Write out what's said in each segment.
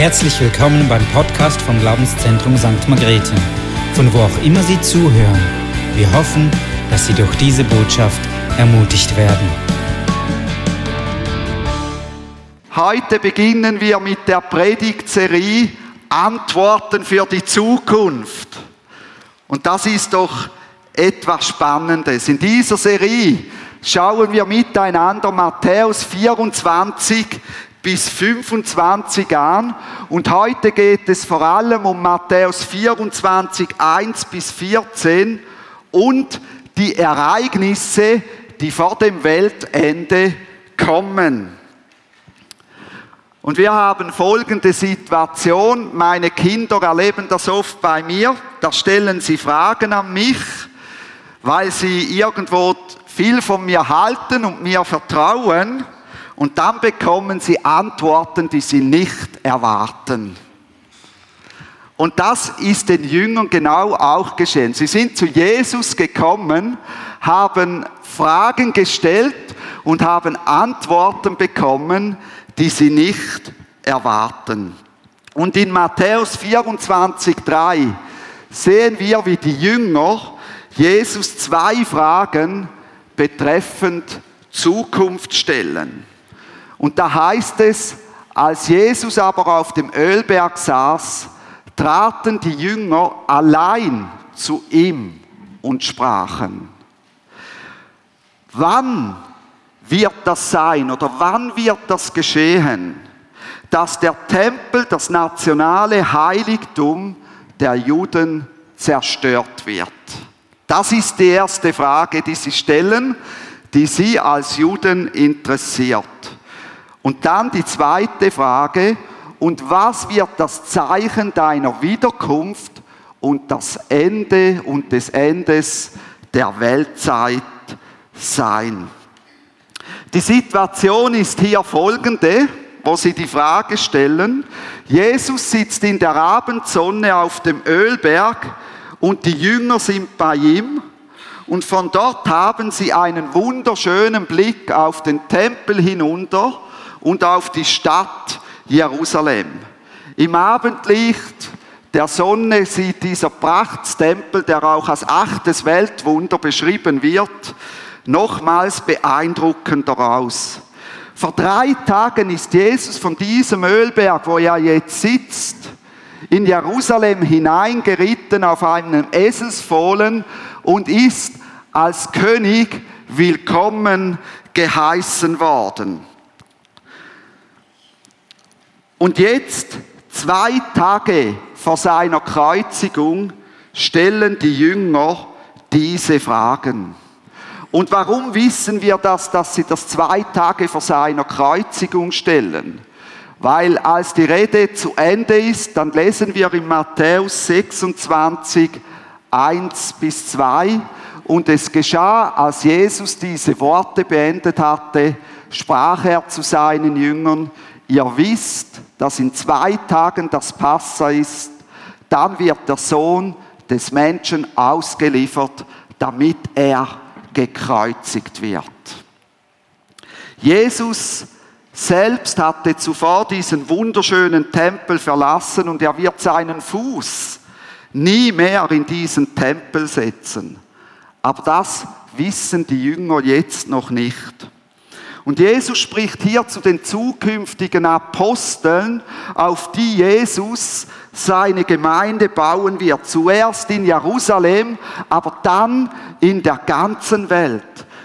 Herzlich willkommen beim Podcast vom Glaubenszentrum St. Margrethe, von wo auch immer Sie zuhören. Wir hoffen, dass Sie durch diese Botschaft ermutigt werden. Heute beginnen wir mit der Predigtserie Antworten für die Zukunft. Und das ist doch etwas Spannendes. In dieser Serie schauen wir miteinander Matthäus 24 bis 25 an. Und heute geht es vor allem um Matthäus 24, 1 bis 14 und die Ereignisse, die vor dem Weltende kommen. Und wir haben folgende Situation. Meine Kinder erleben das oft bei mir. Da stellen sie Fragen an mich, weil sie irgendwo viel von mir halten und mir vertrauen. Und dann bekommen sie Antworten, die sie nicht erwarten. Und das ist den Jüngern genau auch geschehen. Sie sind zu Jesus gekommen, haben Fragen gestellt und haben Antworten bekommen, die sie nicht erwarten. Und in Matthäus 24, 3 sehen wir, wie die Jünger Jesus zwei Fragen betreffend Zukunft stellen. Und da heißt es, als Jesus aber auf dem Ölberg saß, traten die Jünger allein zu ihm und sprachen. Wann wird das sein oder wann wird das geschehen, dass der Tempel, das nationale Heiligtum der Juden zerstört wird? Das ist die erste Frage, die sie stellen, die sie als Juden interessiert. Und dann die zweite Frage, und was wird das Zeichen deiner Wiederkunft und das Ende und des Endes der Weltzeit sein? Die Situation ist hier folgende, wo sie die Frage stellen, Jesus sitzt in der Abendsonne auf dem Ölberg und die Jünger sind bei ihm und von dort haben sie einen wunderschönen Blick auf den Tempel hinunter und auf die Stadt Jerusalem. Im Abendlicht der Sonne sieht dieser Prachtstempel, der auch als achtes Weltwunder beschrieben wird, nochmals beeindruckender aus. Vor drei Tagen ist Jesus von diesem Ölberg, wo er jetzt sitzt, in Jerusalem hineingeritten auf einem Eselsfohlen und ist als König willkommen geheißen worden. Und jetzt, zwei Tage vor seiner Kreuzigung, stellen die Jünger diese Fragen. Und warum wissen wir das, dass sie das zwei Tage vor seiner Kreuzigung stellen? Weil als die Rede zu Ende ist, dann lesen wir in Matthäus 26, 1 bis 2, und es geschah, als Jesus diese Worte beendet hatte, sprach er zu seinen Jüngern, ihr wisst, dass in zwei Tagen das Passa ist, dann wird der Sohn des Menschen ausgeliefert, damit er gekreuzigt wird. Jesus selbst hatte zuvor diesen wunderschönen Tempel verlassen und er wird seinen Fuß nie mehr in diesen Tempel setzen. Aber das wissen die Jünger jetzt noch nicht. Und Jesus spricht hier zu den zukünftigen Aposteln, auf die Jesus seine Gemeinde bauen wird. Zuerst in Jerusalem, aber dann in der ganzen Welt.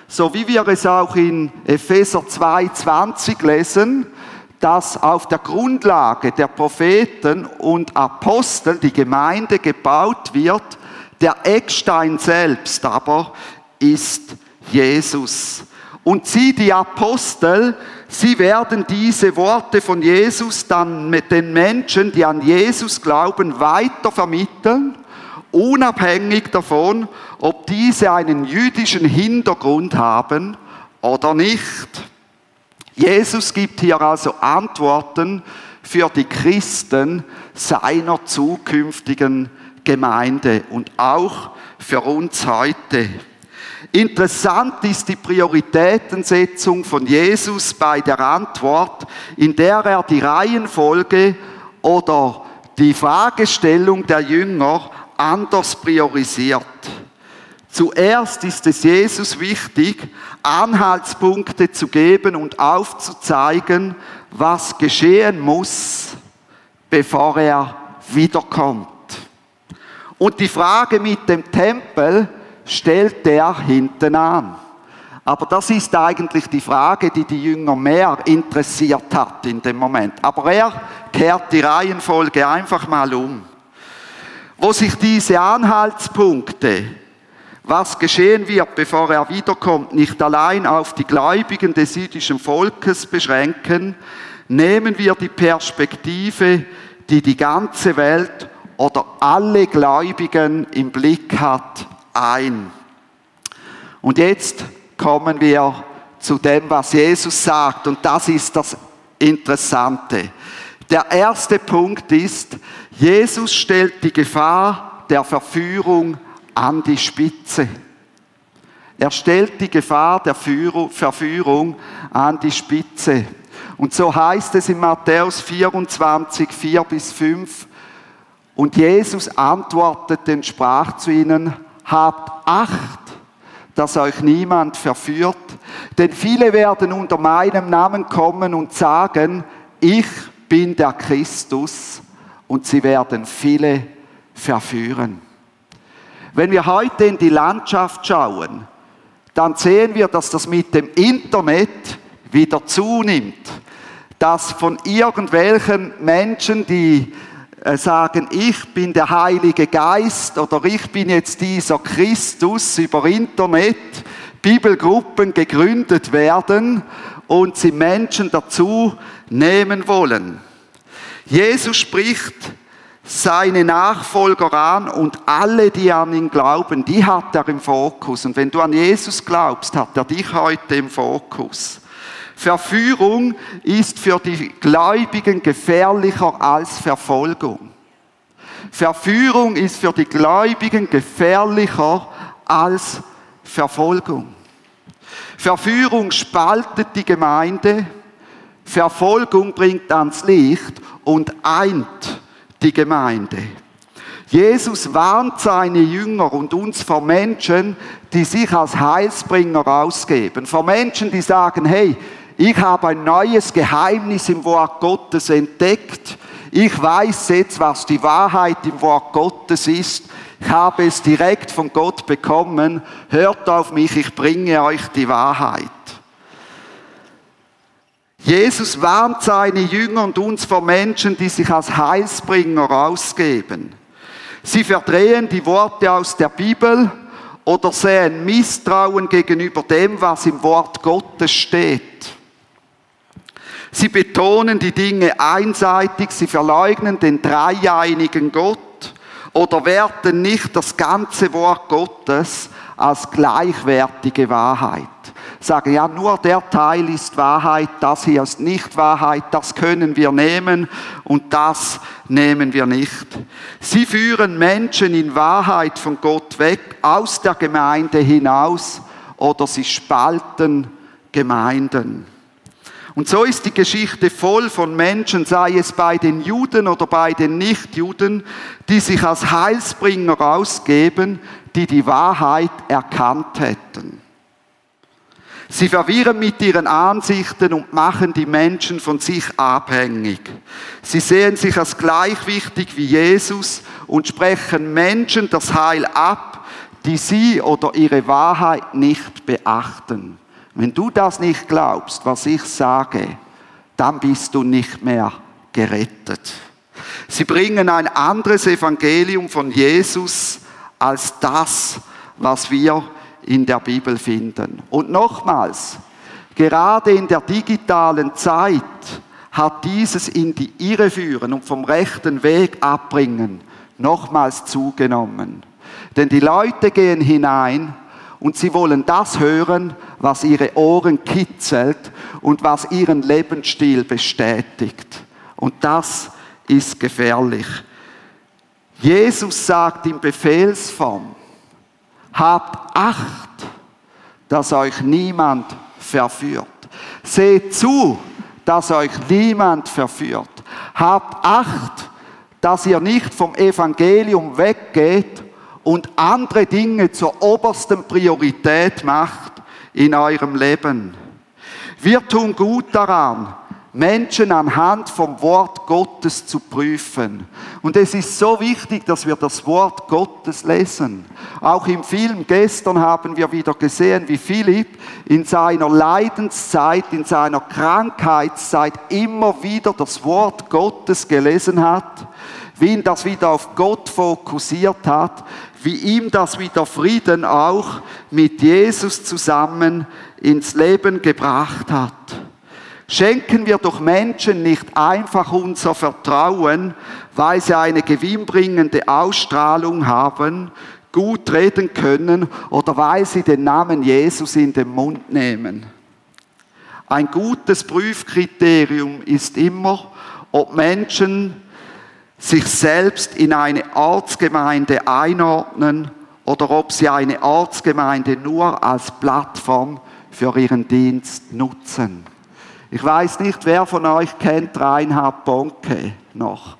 So wie wir es auch in Epheser 2,20 lesen, dass auf der Grundlage der Propheten und Apostel die Gemeinde gebaut wird. Der Eckstein selbst aber ist Jesus. Und sie, die Apostel, sie werden diese Worte von Jesus dann mit den Menschen, die an Jesus glauben, weiter vermitteln, unabhängig davon, ob diese einen jüdischen Hintergrund haben oder nicht. Jesus gibt hier also Antworten für die Christen seiner zukünftigen Gemeinde und auch für uns heute. Interessant ist die Prioritätensetzung von Jesus bei der Antwort, in der er die Reihenfolge oder die Fragestellung der Jünger anders priorisiert. Zuerst ist es Jesus wichtig, Anhaltspunkte zu geben und aufzuzeigen, was geschehen muss, bevor er wiederkommt. Und die Frage mit dem Tempel stellt er hinten an. Aber das ist eigentlich die Frage, die die Jünger mehr interessiert hat in dem Moment. Aber er kehrt die Reihenfolge einfach mal um. Wo sich diese Anhaltspunkte, was geschehen wird, bevor er wiederkommt, nicht allein auf die Gläubigen des jüdischen Volkes beschränken, nehmen wir die Perspektive, die die ganze Welt oder alle Gläubigen im Blick hat, ein. Und jetzt kommen wir zu dem, was Jesus sagt. Und das ist das Interessante. Der erste Punkt ist, Jesus stellt die Gefahr der Verführung an die Spitze. Er stellt die Gefahr der Verführung an die Spitze. Und so heißt es in Matthäus 24, 4 bis 5, und Jesus antwortete und sprach zu ihnen, habt Acht, dass euch niemand verführt, denn viele werden unter meinem Namen kommen und sagen, ich bin der Christus, und sie werden viele verführen. Wenn wir heute in die Landschaft schauen, dann sehen wir, dass das mit dem Internet wieder zunimmt, dass von irgendwelchen Menschen, die sagen, ich bin der Heilige Geist oder ich bin jetzt dieser Christus über Internet, Bibelgruppen gegründet werden und sie Menschen dazu nehmen wollen. Jesus spricht seine Nachfolger an und alle, die an ihn glauben, die hat er im Fokus. Und wenn du an Jesus glaubst, hat er dich heute im Fokus. Verführung ist für die Gläubigen gefährlicher als Verfolgung. Verführung ist für die Gläubigen gefährlicher als Verfolgung. Verführung spaltet die Gemeinde, Verfolgung bringt ans Licht und eint die Gemeinde. Jesus warnt seine Jünger und uns vor Menschen, die sich als Heilsbringer ausgeben. Vor Menschen, die sagen, hey, ich habe ein neues Geheimnis im Wort Gottes entdeckt. Ich weiß jetzt, was die Wahrheit im Wort Gottes ist. Ich habe es direkt von Gott bekommen. Hört auf mich, ich bringe euch die Wahrheit. Jesus warnt seine Jünger und uns vor Menschen, die sich als Heilsbringer ausgeben. Sie verdrehen die Worte aus der Bibel oder sehen Misstrauen gegenüber dem, was im Wort Gottes steht. Sie betonen die Dinge einseitig, sie verleugnen den dreieinigen Gott oder werten nicht das ganze Wort Gottes als gleichwertige Wahrheit. Sagen, ja, nur der Teil ist Wahrheit, das hier ist nicht Wahrheit, das können wir nehmen und das nehmen wir nicht. Sie führen Menschen in Wahrheit von Gott weg, aus der Gemeinde hinaus oder sie spalten Gemeinden. Und so ist die Geschichte voll von Menschen, sei es bei den Juden oder bei den Nichtjuden, die sich als Heilsbringer ausgeben, die die Wahrheit erkannt hätten. Sie verwirren mit ihren Ansichten und machen die Menschen von sich abhängig. Sie sehen sich als gleich wichtig wie Jesus und sprechen Menschen das Heil ab, die sie oder ihre Wahrheit nicht beachten. Wenn du das nicht glaubst, was ich sage, dann bist du nicht mehr gerettet. Sie bringen ein anderes Evangelium von Jesus als das, was wir in der Bibel finden. Und nochmals, gerade in der digitalen Zeit hat dieses in die Irre führen und vom rechten Weg abbringen nochmals zugenommen. Denn die Leute gehen hinein und sie wollen das hören, was ihre Ohren kitzelt und was ihren Lebensstil bestätigt. Und das ist gefährlich. Jesus sagt in Befehlsform, habt Acht, dass euch niemand verführt. Seht zu, dass euch niemand verführt. Habt Acht, dass ihr nicht vom Evangelium weggeht und andere Dinge zur obersten Priorität macht in eurem Leben. Wir tun gut daran, Menschen anhand vom Wort Gottes zu prüfen. Und es ist so wichtig, dass wir das Wort Gottes lesen. Auch im Film gestern haben wir wieder gesehen, wie Philipp in seiner Leidenszeit, in seiner Krankheitszeit immer wieder das Wort Gottes gelesen hat, wie ihn das wieder auf Gott fokussiert hat, wie ihm das wieder Frieden auch mit Jesus zusammen ins Leben gebracht hat. Schenken wir doch Menschen nicht einfach unser Vertrauen, weil sie eine gewinnbringende Ausstrahlung haben, gut reden können oder weil sie den Namen Jesus in den Mund nehmen. Ein gutes Prüfkriterium ist immer, ob Menschen sich selbst in eine Ortsgemeinde einordnen oder ob sie eine Ortsgemeinde nur als Plattform für ihren Dienst nutzen. Ich weiß nicht, wer von euch kennt Reinhard Bonke noch.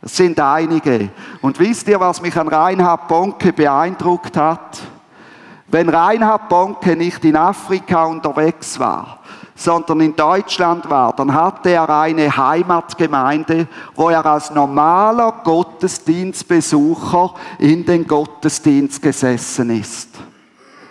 Es sind einige. Und wisst ihr, was mich an Reinhard Bonke beeindruckt hat? Wenn Reinhard Bonke nicht in Afrika unterwegs war, sondern in Deutschland war, dann hatte er eine Heimatgemeinde, wo er als normaler Gottesdienstbesucher in den Gottesdienst gesessen ist.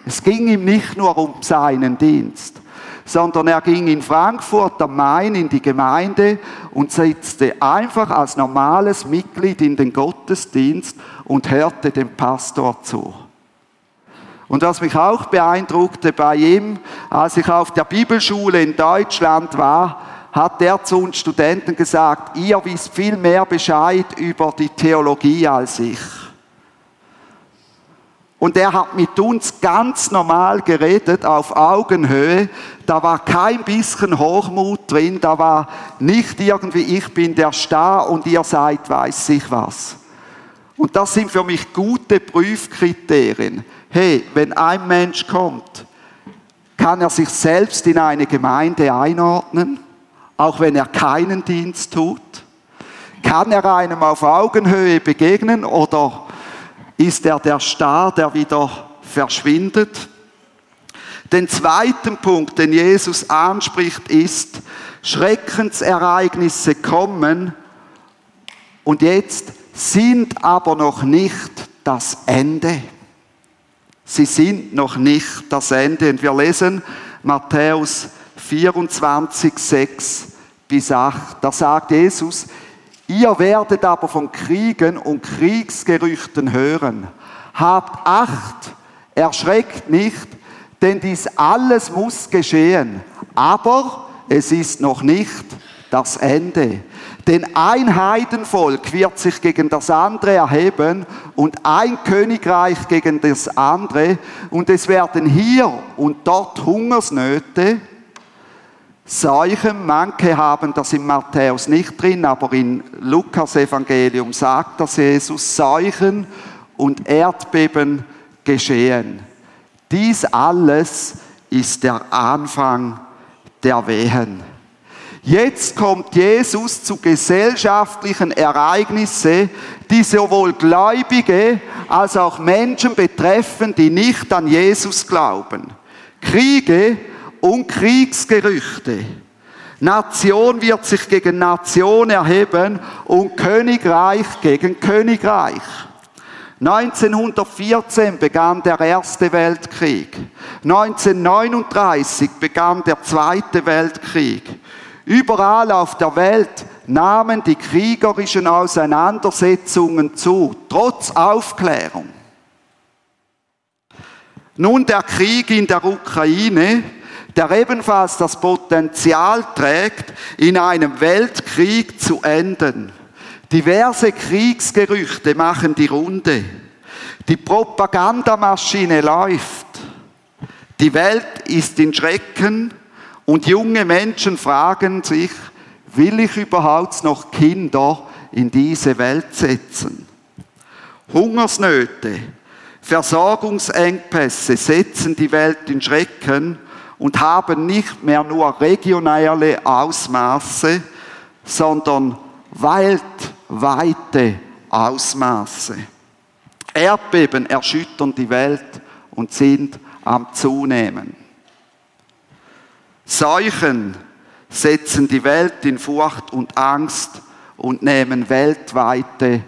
Es ging ihm nicht nur um seinen Dienst sondern er ging in Frankfurt am Main in die Gemeinde und setzte einfach als normales Mitglied in den Gottesdienst und hörte dem Pastor zu. Und was mich auch beeindruckte bei ihm, als ich auf der Bibelschule in Deutschland war, hat er zu uns Studenten gesagt, ihr wisst viel mehr Bescheid über die Theologie als ich. Und er hat mit uns ganz normal geredet, auf Augenhöhe. Da war kein bisschen Hochmut drin, da war nicht irgendwie, ich bin der Star und ihr seid weiß ich was. Und das sind für mich gute Prüfkriterien. Hey, wenn ein Mensch kommt, kann er sich selbst in eine Gemeinde einordnen, auch wenn er keinen Dienst tut? Kann er einem auf Augenhöhe begegnen oder ist er der Star, der wieder verschwindet. Den zweiten Punkt, den Jesus anspricht, ist, Schreckensereignisse kommen und jetzt sind aber noch nicht das Ende. Sie sind noch nicht das Ende. Und wir lesen Matthäus 24, 6 bis 8. Da sagt Jesus, Ihr werdet aber von Kriegen und Kriegsgerüchten hören. Habt Acht, erschreckt nicht, denn dies alles muss geschehen. Aber es ist noch nicht das Ende. Denn ein Heidenvolk wird sich gegen das andere erheben und ein Königreich gegen das andere. Und es werden hier und dort Hungersnöte, Seuchen, manche haben das in Matthäus nicht drin, aber in Lukas Evangelium sagt das Jesus, Seuchen und Erdbeben geschehen. Dies alles ist der Anfang der Wehen. Jetzt kommt Jesus zu gesellschaftlichen Ereignissen, die sowohl Gläubige als auch Menschen betreffen, die nicht an Jesus glauben. Kriege, und Kriegsgerüchte. Nation wird sich gegen Nation erheben und Königreich gegen Königreich. 1914 begann der Erste Weltkrieg. 1939 begann der Zweite Weltkrieg. Überall auf der Welt nahmen die kriegerischen Auseinandersetzungen zu, trotz Aufklärung. Nun der Krieg in der Ukraine der ebenfalls das Potenzial trägt, in einem Weltkrieg zu enden. Diverse Kriegsgerüchte machen die Runde. Die Propagandamaschine läuft. Die Welt ist in Schrecken und junge Menschen fragen sich, will ich überhaupt noch Kinder in diese Welt setzen? Hungersnöte, Versorgungsengpässe setzen die Welt in Schrecken und haben nicht mehr nur regionale Ausmaße, sondern weltweite Ausmaße. Erdbeben erschüttern die Welt und sind am Zunehmen. Seuchen setzen die Welt in Furcht und Angst und nehmen weltweite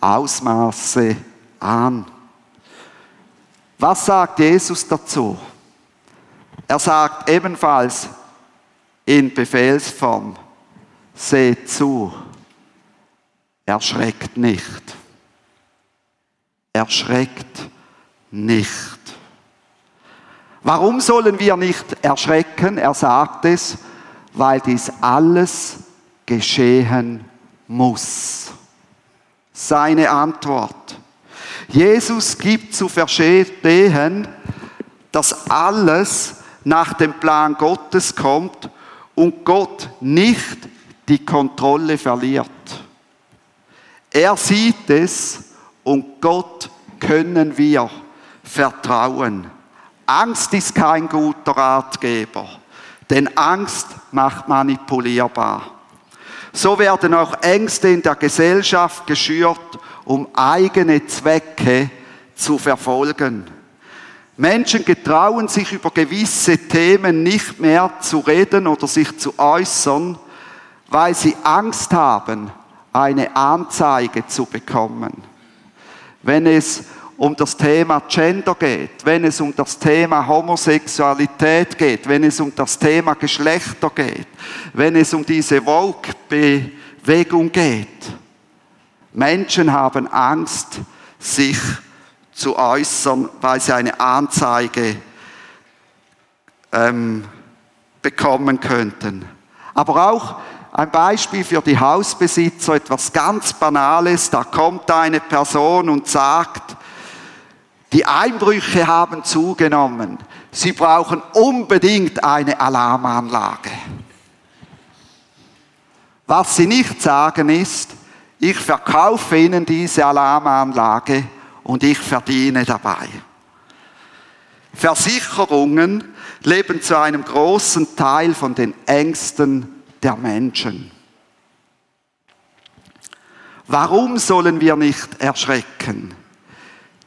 Ausmaße an. Was sagt Jesus dazu? Er sagt ebenfalls in Befehlsform, seht zu, erschreckt nicht. Erschreckt nicht. Warum sollen wir nicht erschrecken? Er sagt es, weil dies alles geschehen muss. Seine Antwort. Jesus gibt zu verstehen, dass alles nach dem Plan Gottes kommt und Gott nicht die Kontrolle verliert. Er sieht es und Gott können wir vertrauen. Angst ist kein guter Ratgeber, denn Angst macht manipulierbar. So werden auch Ängste in der Gesellschaft geschürt, um eigene Zwecke zu verfolgen. Menschen getrauen sich über gewisse Themen nicht mehr zu reden oder sich zu äußern, weil sie Angst haben, eine Anzeige zu bekommen. Wenn es um das Thema Gender geht, wenn es um das Thema Homosexualität geht, wenn es um das Thema Geschlechter geht, wenn es um diese Vogue-Bewegung geht. Menschen haben Angst, sich zu äußern, weil sie eine Anzeige ähm, bekommen könnten. Aber auch ein Beispiel für die Hausbesitzer, etwas ganz Banales. Da kommt eine Person und sagt, die Einbrüche haben zugenommen. Sie brauchen unbedingt eine Alarmanlage. Was sie nicht sagen ist, ich verkaufe Ihnen diese Alarmanlage und ich verdiene dabei. Versicherungen leben zu einem großen Teil von den Ängsten der Menschen. Warum sollen wir nicht erschrecken?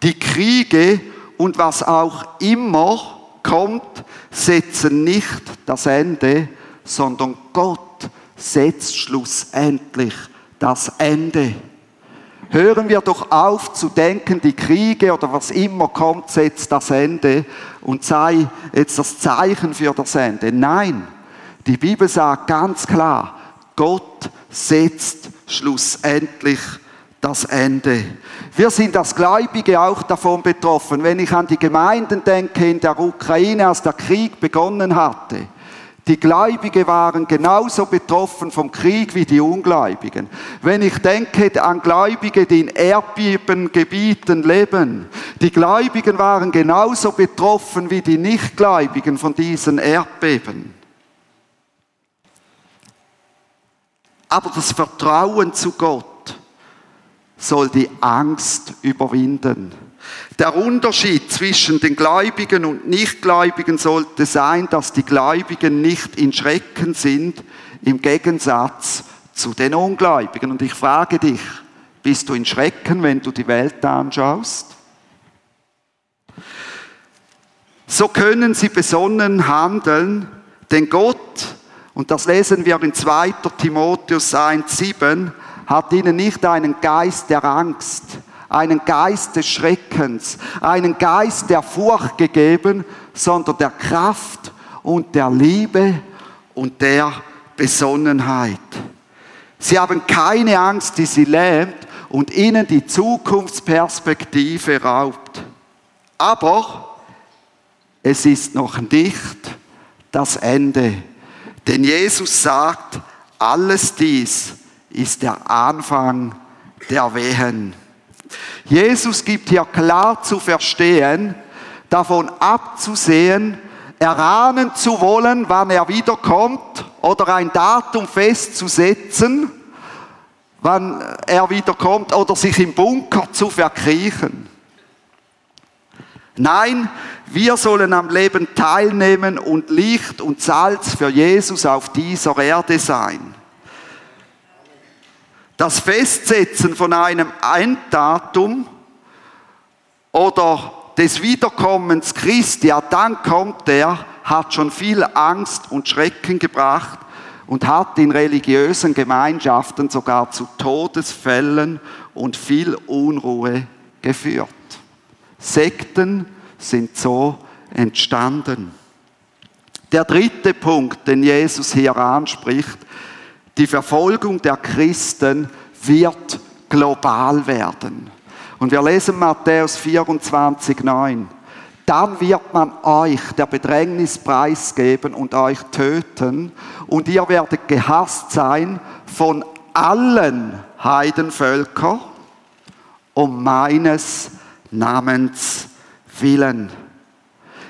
Die Kriege und was auch immer kommt, setzen nicht das Ende, sondern Gott setzt schlussendlich das Ende. Hören wir doch auf zu denken, die Kriege oder was immer kommt, setzt das Ende und sei jetzt das Zeichen für das Ende. Nein, die Bibel sagt ganz klar, Gott setzt schlussendlich das Ende. Wir sind als Gläubige auch davon betroffen. Wenn ich an die Gemeinden denke in der Ukraine, als der Krieg begonnen hatte, die Gläubige waren genauso betroffen vom Krieg wie die Ungläubigen. Wenn ich denke an Gläubige, die in Erdbebengebieten leben, die Gläubigen waren genauso betroffen wie die Nichtgläubigen von diesen Erdbeben. Aber das Vertrauen zu Gott soll die Angst überwinden. Der Unterschied zwischen den Gläubigen und Nichtgläubigen sollte sein, dass die Gläubigen nicht in Schrecken sind, im Gegensatz zu den Ungläubigen. Und ich frage dich, bist du in Schrecken, wenn du die Welt anschaust? So können sie besonnen handeln, denn Gott, und das lesen wir in 2. Timotheus 1, 7, hat ihnen nicht einen Geist der Angst, einen Geist des Schreckens, einen Geist der Furcht gegeben, sondern der Kraft und der Liebe und der Besonnenheit. Sie haben keine Angst, die sie lähmt und ihnen die Zukunftsperspektive raubt. Aber es ist noch nicht das Ende. Denn Jesus sagt, alles dies ist der Anfang der Wehen. Jesus gibt hier klar zu verstehen, davon abzusehen, erahnen zu wollen, wann er wiederkommt oder ein Datum festzusetzen, wann er wiederkommt oder sich im Bunker zu verkriechen. Nein, wir sollen am Leben teilnehmen und Licht und Salz für Jesus auf dieser Erde sein. Das Festsetzen von einem Enddatum oder des Wiederkommens Christi, ja dann kommt er, hat schon viel Angst und Schrecken gebracht und hat in religiösen Gemeinschaften sogar zu Todesfällen und viel Unruhe geführt. Sekten sind so entstanden. Der dritte Punkt, den Jesus hier anspricht, die Verfolgung der Christen wird global werden. Und wir lesen Matthäus 24, 9. Dann wird man euch der Bedrängnis preisgeben und euch töten, und ihr werdet gehasst sein von allen Heidenvölkern um meines Namens willen.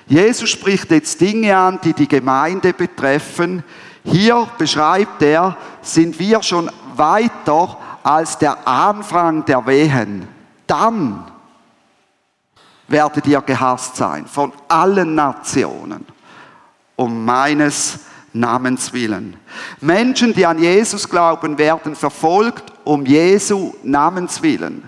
Jesus spricht jetzt Dinge an, die die Gemeinde betreffen. Hier beschreibt er, sind wir schon weiter als der Anfang der Wehen. Dann werdet ihr gehasst sein von allen Nationen um meines Namens willen. Menschen, die an Jesus glauben, werden verfolgt um Jesu Namens willen.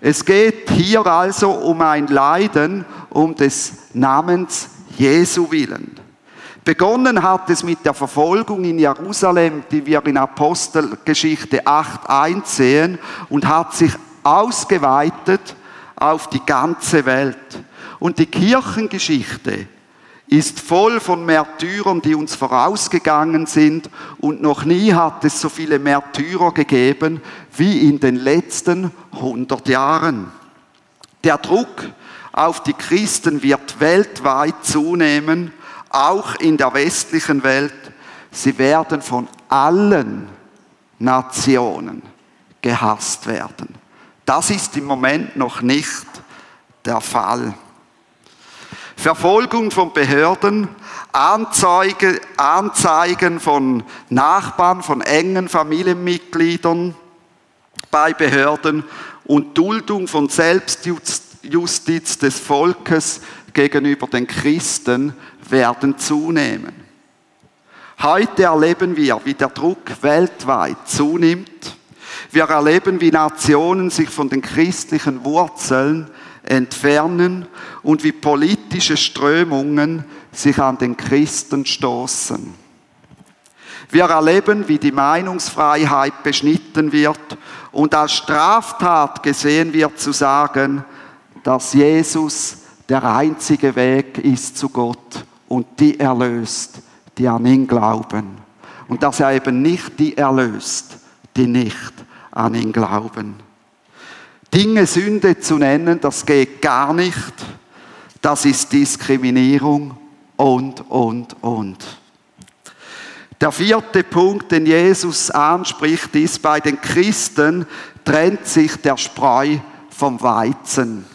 Es geht hier also um ein Leiden um des Namens Jesu willen. Begonnen hat es mit der Verfolgung in Jerusalem, die wir in Apostelgeschichte 8 einsehen, und hat sich ausgeweitet auf die ganze Welt. Und die Kirchengeschichte ist voll von Märtyrern, die uns vorausgegangen sind und noch nie hat es so viele Märtyrer gegeben wie in den letzten 100 Jahren. Der Druck auf die Christen wird weltweit zunehmen, auch in der westlichen Welt. Sie werden von allen Nationen gehasst werden. Das ist im Moment noch nicht der Fall. Verfolgung von Behörden, Anzeige, Anzeigen von Nachbarn, von engen Familienmitgliedern bei Behörden und Duldung von Selbstjustiz des Volkes gegenüber den Christen werden zunehmen. Heute erleben wir, wie der Druck weltweit zunimmt. Wir erleben, wie Nationen sich von den christlichen Wurzeln entfernen und wie politische Strömungen sich an den Christen stoßen. Wir erleben, wie die Meinungsfreiheit beschnitten wird und als Straftat gesehen wird zu sagen, dass Jesus der einzige Weg ist zu Gott und die erlöst, die an ihn glauben. Und dass er eben nicht die erlöst, die nicht an ihn glauben. Dinge Sünde zu nennen, das geht gar nicht. Das ist Diskriminierung und, und, und. Der vierte Punkt, den Jesus anspricht, ist, bei den Christen trennt sich der Spreu vom Weizen.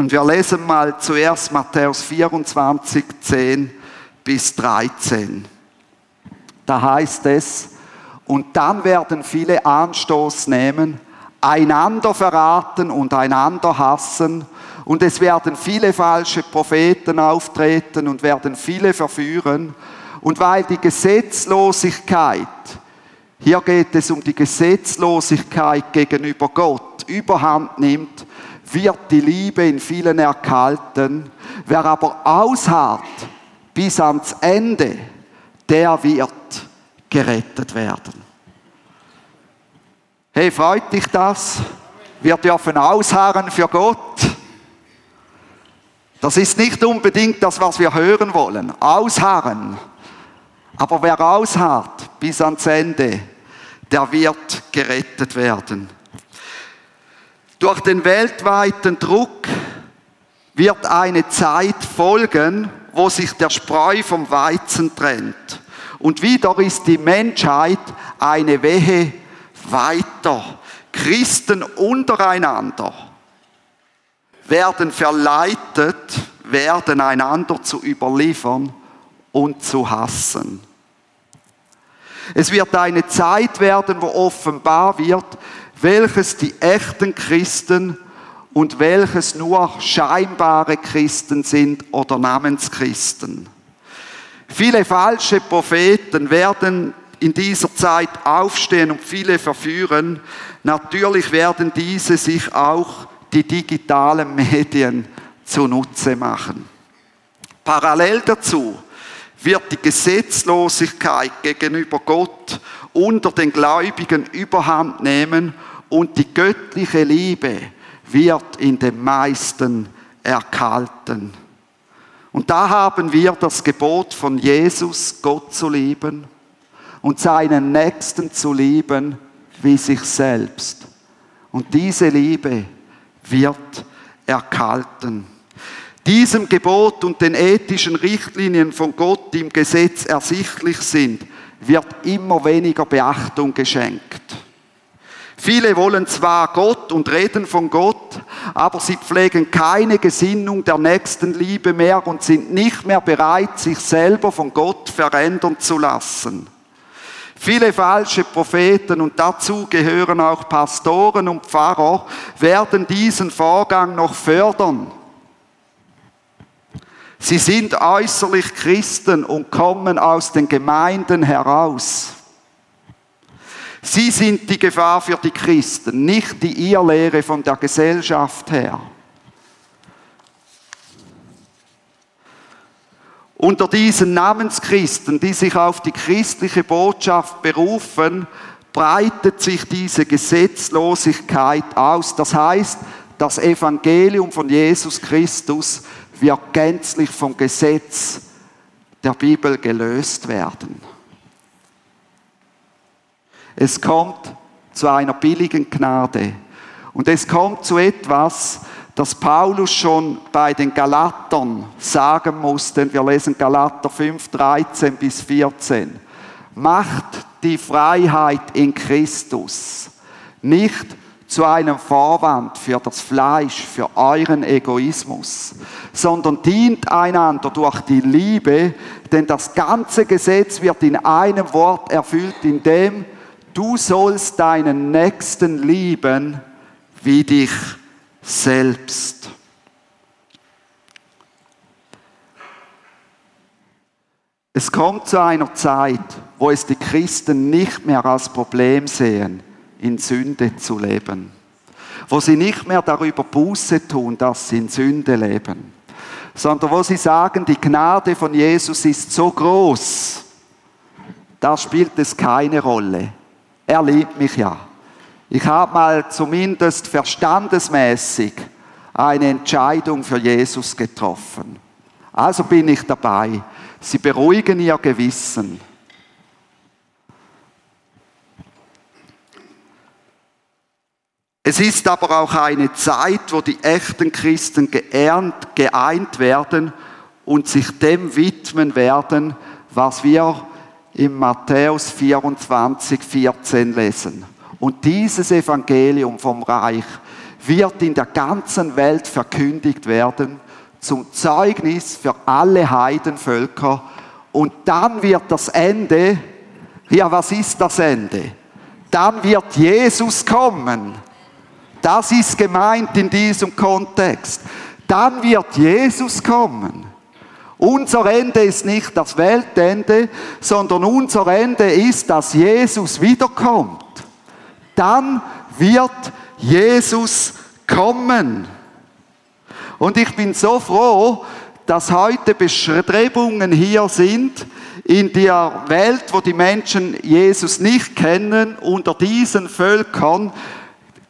Und wir lesen mal zuerst Matthäus 24, 10 bis 13. Da heißt es, und dann werden viele Anstoß nehmen, einander verraten und einander hassen. Und es werden viele falsche Propheten auftreten und werden viele verführen. Und weil die Gesetzlosigkeit, hier geht es um die Gesetzlosigkeit gegenüber Gott, überhand nimmt, wird die Liebe in vielen erkalten. Wer aber ausharrt bis ans Ende, der wird gerettet werden. Hey, freut dich das? Wir dürfen ausharren für Gott. Das ist nicht unbedingt das, was wir hören wollen. Ausharren. Aber wer ausharrt bis ans Ende, der wird gerettet werden. Durch den weltweiten Druck wird eine Zeit folgen, wo sich der Spreu vom Weizen trennt. Und wieder ist die Menschheit eine Wehe weiter. Christen untereinander werden verleitet, werden einander zu überliefern und zu hassen. Es wird eine Zeit werden, wo offenbar wird, welches die echten Christen und welches nur scheinbare Christen sind oder Namenschristen. Viele falsche Propheten werden in dieser Zeit aufstehen und viele verführen, natürlich werden diese sich auch die digitalen Medien zunutze machen. Parallel dazu wird die Gesetzlosigkeit gegenüber Gott unter den Gläubigen überhand nehmen und die göttliche Liebe wird in den meisten erkalten. Und da haben wir das Gebot von Jesus, Gott zu lieben und seinen Nächsten zu lieben wie sich selbst. Und diese Liebe wird erkalten. Diesem Gebot und den ethischen Richtlinien von Gott, die im Gesetz ersichtlich sind, wird immer weniger Beachtung geschenkt. Viele wollen zwar Gott und reden von Gott, aber sie pflegen keine Gesinnung der nächsten Liebe mehr und sind nicht mehr bereit, sich selber von Gott verändern zu lassen. Viele falsche Propheten und dazu gehören auch Pastoren und Pfarrer werden diesen Vorgang noch fördern. Sie sind äußerlich Christen und kommen aus den Gemeinden heraus. Sie sind die Gefahr für die Christen, nicht die Irrlehre von der Gesellschaft her. Unter diesen Namenschristen, die sich auf die christliche Botschaft berufen, breitet sich diese Gesetzlosigkeit aus. Das heißt, das Evangelium von Jesus Christus wird gänzlich vom Gesetz der Bibel gelöst werden. Es kommt zu einer billigen Gnade. Und es kommt zu etwas, das Paulus schon bei den Galatern sagen musste. Wir lesen Galater 5, 13 bis 14. Macht die Freiheit in Christus nicht zu einem Vorwand für das Fleisch, für euren Egoismus, sondern dient einander durch die Liebe, denn das ganze Gesetz wird in einem Wort erfüllt, in dem du sollst deinen Nächsten lieben wie dich selbst. Es kommt zu einer Zeit, wo es die Christen nicht mehr als Problem sehen, in Sünde zu leben. Wo sie nicht mehr darüber Buße tun, dass sie in Sünde leben, sondern wo sie sagen, die Gnade von Jesus ist so groß, da spielt es keine Rolle. Er liebt mich ja. Ich habe mal zumindest verstandesmäßig eine Entscheidung für Jesus getroffen. Also bin ich dabei. Sie beruhigen ihr Gewissen. Es ist aber auch eine Zeit, wo die echten Christen geernt, geeint werden und sich dem widmen werden, was wir im Matthäus 24, 14 lesen. Und dieses Evangelium vom Reich wird in der ganzen Welt verkündigt werden zum Zeugnis für alle Heidenvölker. Und dann wird das Ende, ja was ist das Ende? Dann wird Jesus kommen. Das ist gemeint in diesem Kontext. Dann wird Jesus kommen. Unser Ende ist nicht das Weltende, sondern unser Ende ist, dass Jesus wiederkommt. Dann wird Jesus kommen. Und ich bin so froh, dass heute Bestrebungen hier sind, in der Welt, wo die Menschen Jesus nicht kennen, unter diesen Völkern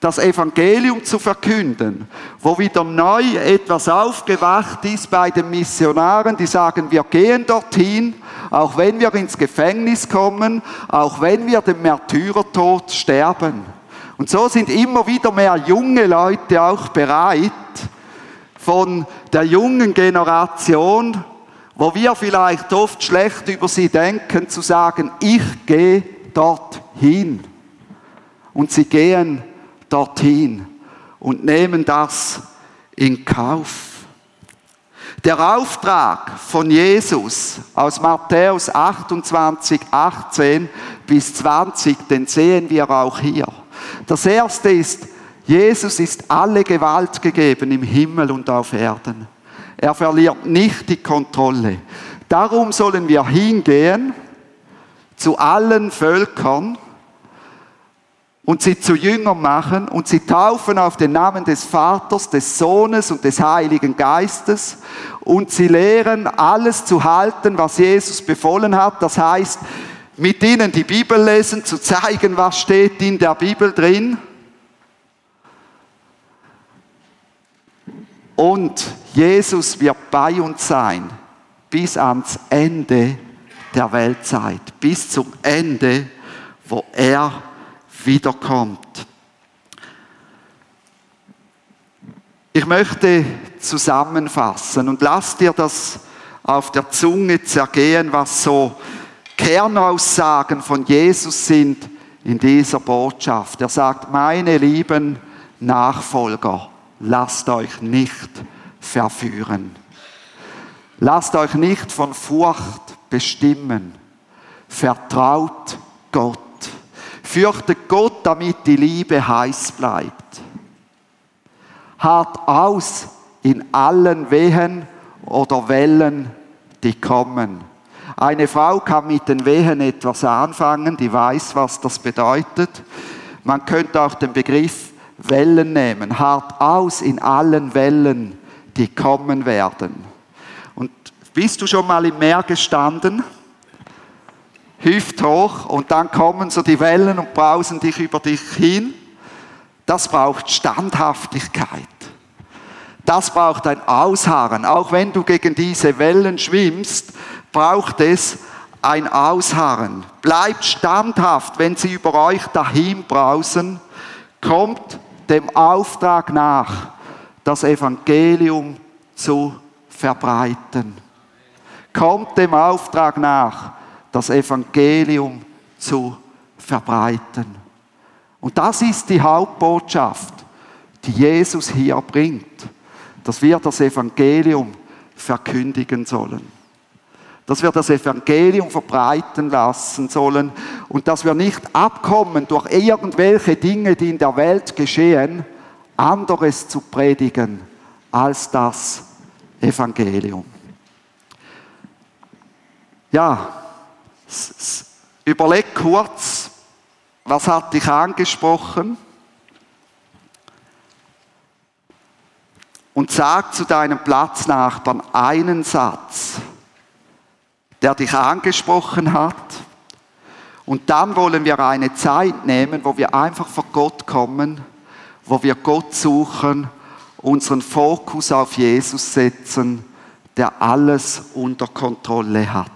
das Evangelium zu verkünden, wo wieder neu etwas aufgewacht ist bei den Missionaren, die sagen, wir gehen dorthin, auch wenn wir ins Gefängnis kommen, auch wenn wir den Märtyrertod sterben. Und so sind immer wieder mehr junge Leute auch bereit, von der jungen Generation, wo wir vielleicht oft schlecht über sie denken, zu sagen, ich gehe dorthin. Und sie gehen dorthin und nehmen das in Kauf. Der Auftrag von Jesus aus Matthäus 28, 18 bis 20, den sehen wir auch hier. Das erste ist, Jesus ist alle Gewalt gegeben im Himmel und auf Erden. Er verliert nicht die Kontrolle. Darum sollen wir hingehen zu allen Völkern und sie zu Jüngern machen und sie taufen auf den Namen des Vaters, des Sohnes und des Heiligen Geistes und sie lehren alles zu halten, was Jesus befohlen hat. Das heißt, mit ihnen die Bibel lesen, zu zeigen, was steht in der Bibel drin. Und Jesus wird bei uns sein bis ans Ende der Weltzeit, bis zum Ende, wo er wiederkommt. Ich möchte zusammenfassen und lass dir das auf der Zunge zergehen, was so Kernaussagen von Jesus sind in dieser Botschaft. Er sagt, meine lieben Nachfolger, lasst euch nicht verführen. Lasst euch nicht von Furcht bestimmen. Vertraut Gott. Fürchtet Gott, damit die Liebe heiß bleibt. Hart aus in allen Wehen oder Wellen, die kommen. Eine Frau kann mit den Wehen etwas anfangen, die weiß, was das bedeutet. Man könnte auch den Begriff Wellen nehmen. Hart aus in allen Wellen, die kommen werden. Und bist du schon mal im Meer gestanden? Hüft hoch und dann kommen so die Wellen und brausen dich über dich hin. Das braucht Standhaftigkeit. Das braucht ein Ausharren. Auch wenn du gegen diese Wellen schwimmst, braucht es ein Ausharren. Bleibt standhaft, wenn sie über euch dahin brausen. Kommt dem Auftrag nach, das Evangelium zu verbreiten. Kommt dem Auftrag nach, das Evangelium zu verbreiten. Und das ist die Hauptbotschaft, die Jesus hier bringt, dass wir das Evangelium verkündigen sollen. Dass wir das Evangelium verbreiten lassen sollen und dass wir nicht abkommen durch irgendwelche Dinge, die in der Welt geschehen, anderes zu predigen als das Evangelium. Ja, überleg kurz, was hat dich angesprochen? Und sag zu deinem Platznachbarn einen Satz, der dich angesprochen hat. Und dann wollen wir eine Zeit nehmen, wo wir einfach vor Gott kommen, wo wir Gott suchen, unseren Fokus auf Jesus setzen, der alles unter Kontrolle hat.